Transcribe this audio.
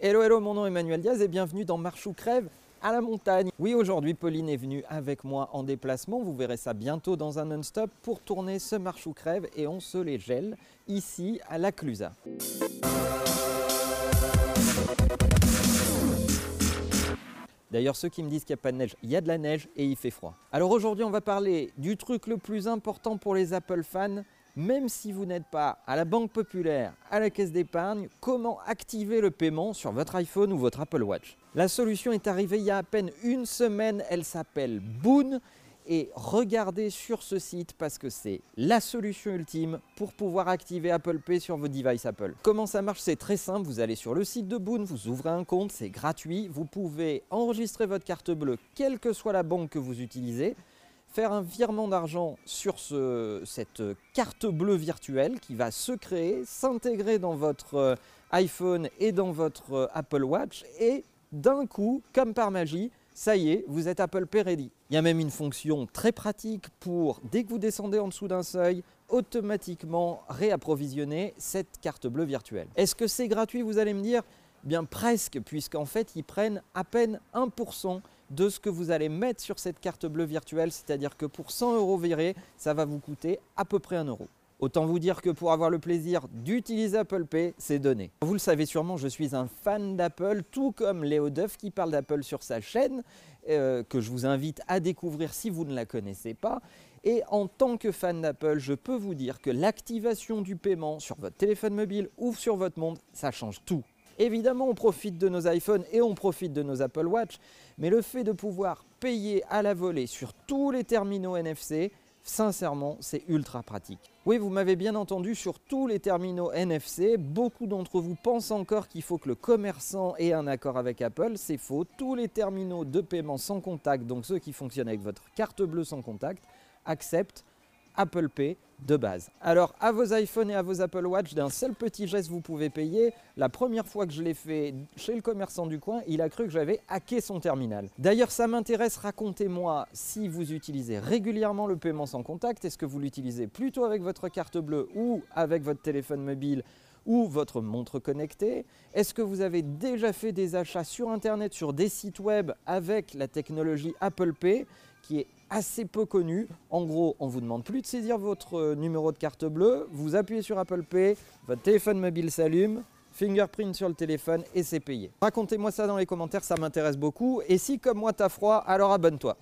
Hello, hello, mon nom est Emmanuel Diaz et bienvenue dans Marche ou Crève à la montagne. Oui, aujourd'hui, Pauline est venue avec moi en déplacement. Vous verrez ça bientôt dans un non-stop pour tourner ce Marche ou Crève et on se les gèle ici à la Clusa. D'ailleurs, ceux qui me disent qu'il n'y a pas de neige, il y a de la neige et il fait froid. Alors aujourd'hui, on va parler du truc le plus important pour les Apple fans, même si vous n'êtes pas à la Banque Populaire, à la Caisse d'épargne, comment activer le paiement sur votre iPhone ou votre Apple Watch? La solution est arrivée il y a à peine une semaine, elle s'appelle Boon. Et regardez sur ce site parce que c'est la solution ultime pour pouvoir activer Apple Pay sur vos devices Apple. Comment ça marche? C'est très simple, vous allez sur le site de Boon, vous ouvrez un compte, c'est gratuit, vous pouvez enregistrer votre carte bleue quelle que soit la banque que vous utilisez, faire un virement d'argent sur ce, cette carte bleue virtuelle qui va se créer, s'intégrer dans votre euh, iPhone et dans votre euh, Apple Watch et d'un coup, comme par magie, ça y est, vous êtes Apple Pay ready. Il y a même une fonction très pratique pour, dès que vous descendez en dessous d'un seuil, automatiquement réapprovisionner cette carte bleue virtuelle. Est-ce que c'est gratuit, vous allez me dire? Bien presque, puisqu'en fait, ils prennent à peine 1% de ce que vous allez mettre sur cette carte bleue virtuelle, c'est-à-dire que pour 100 euros virés, ça va vous coûter à peu près 1 euro. Autant vous dire que pour avoir le plaisir d'utiliser Apple Pay, c'est donné. Vous le savez sûrement, je suis un fan d'Apple, tout comme Léo Duff qui parle d'Apple sur sa chaîne, euh, que je vous invite à découvrir si vous ne la connaissez pas. Et en tant que fan d'Apple, je peux vous dire que l'activation du paiement sur votre téléphone mobile ou sur votre montre, ça change tout. Évidemment, on profite de nos iPhones et on profite de nos Apple Watch, mais le fait de pouvoir payer à la volée sur tous les terminaux NFC, Sincèrement, c'est ultra pratique. Oui, vous m'avez bien entendu, sur tous les terminaux NFC, beaucoup d'entre vous pensent encore qu'il faut que le commerçant ait un accord avec Apple. C'est faux. Tous les terminaux de paiement sans contact, donc ceux qui fonctionnent avec votre carte bleue sans contact, acceptent Apple Pay de base. Alors à vos iPhones et à vos Apple Watch, d'un seul petit geste, vous pouvez payer. La première fois que je l'ai fait chez le commerçant du coin, il a cru que j'avais hacké son terminal. D'ailleurs, ça m'intéresse, racontez-moi si vous utilisez régulièrement le paiement sans contact. Est-ce que vous l'utilisez plutôt avec votre carte bleue ou avec votre téléphone mobile ou votre montre connectée? Est-ce que vous avez déjà fait des achats sur Internet, sur des sites web avec la technologie Apple Pay qui est assez peu connu. En gros, on vous demande plus de saisir votre euh, numéro de carte bleue, vous appuyez sur Apple Pay, votre téléphone mobile s'allume, fingerprint sur le téléphone et c'est payé. Racontez-moi ça dans les commentaires, ça m'intéresse beaucoup. Et si comme moi t'as froid, alors abonne-toi.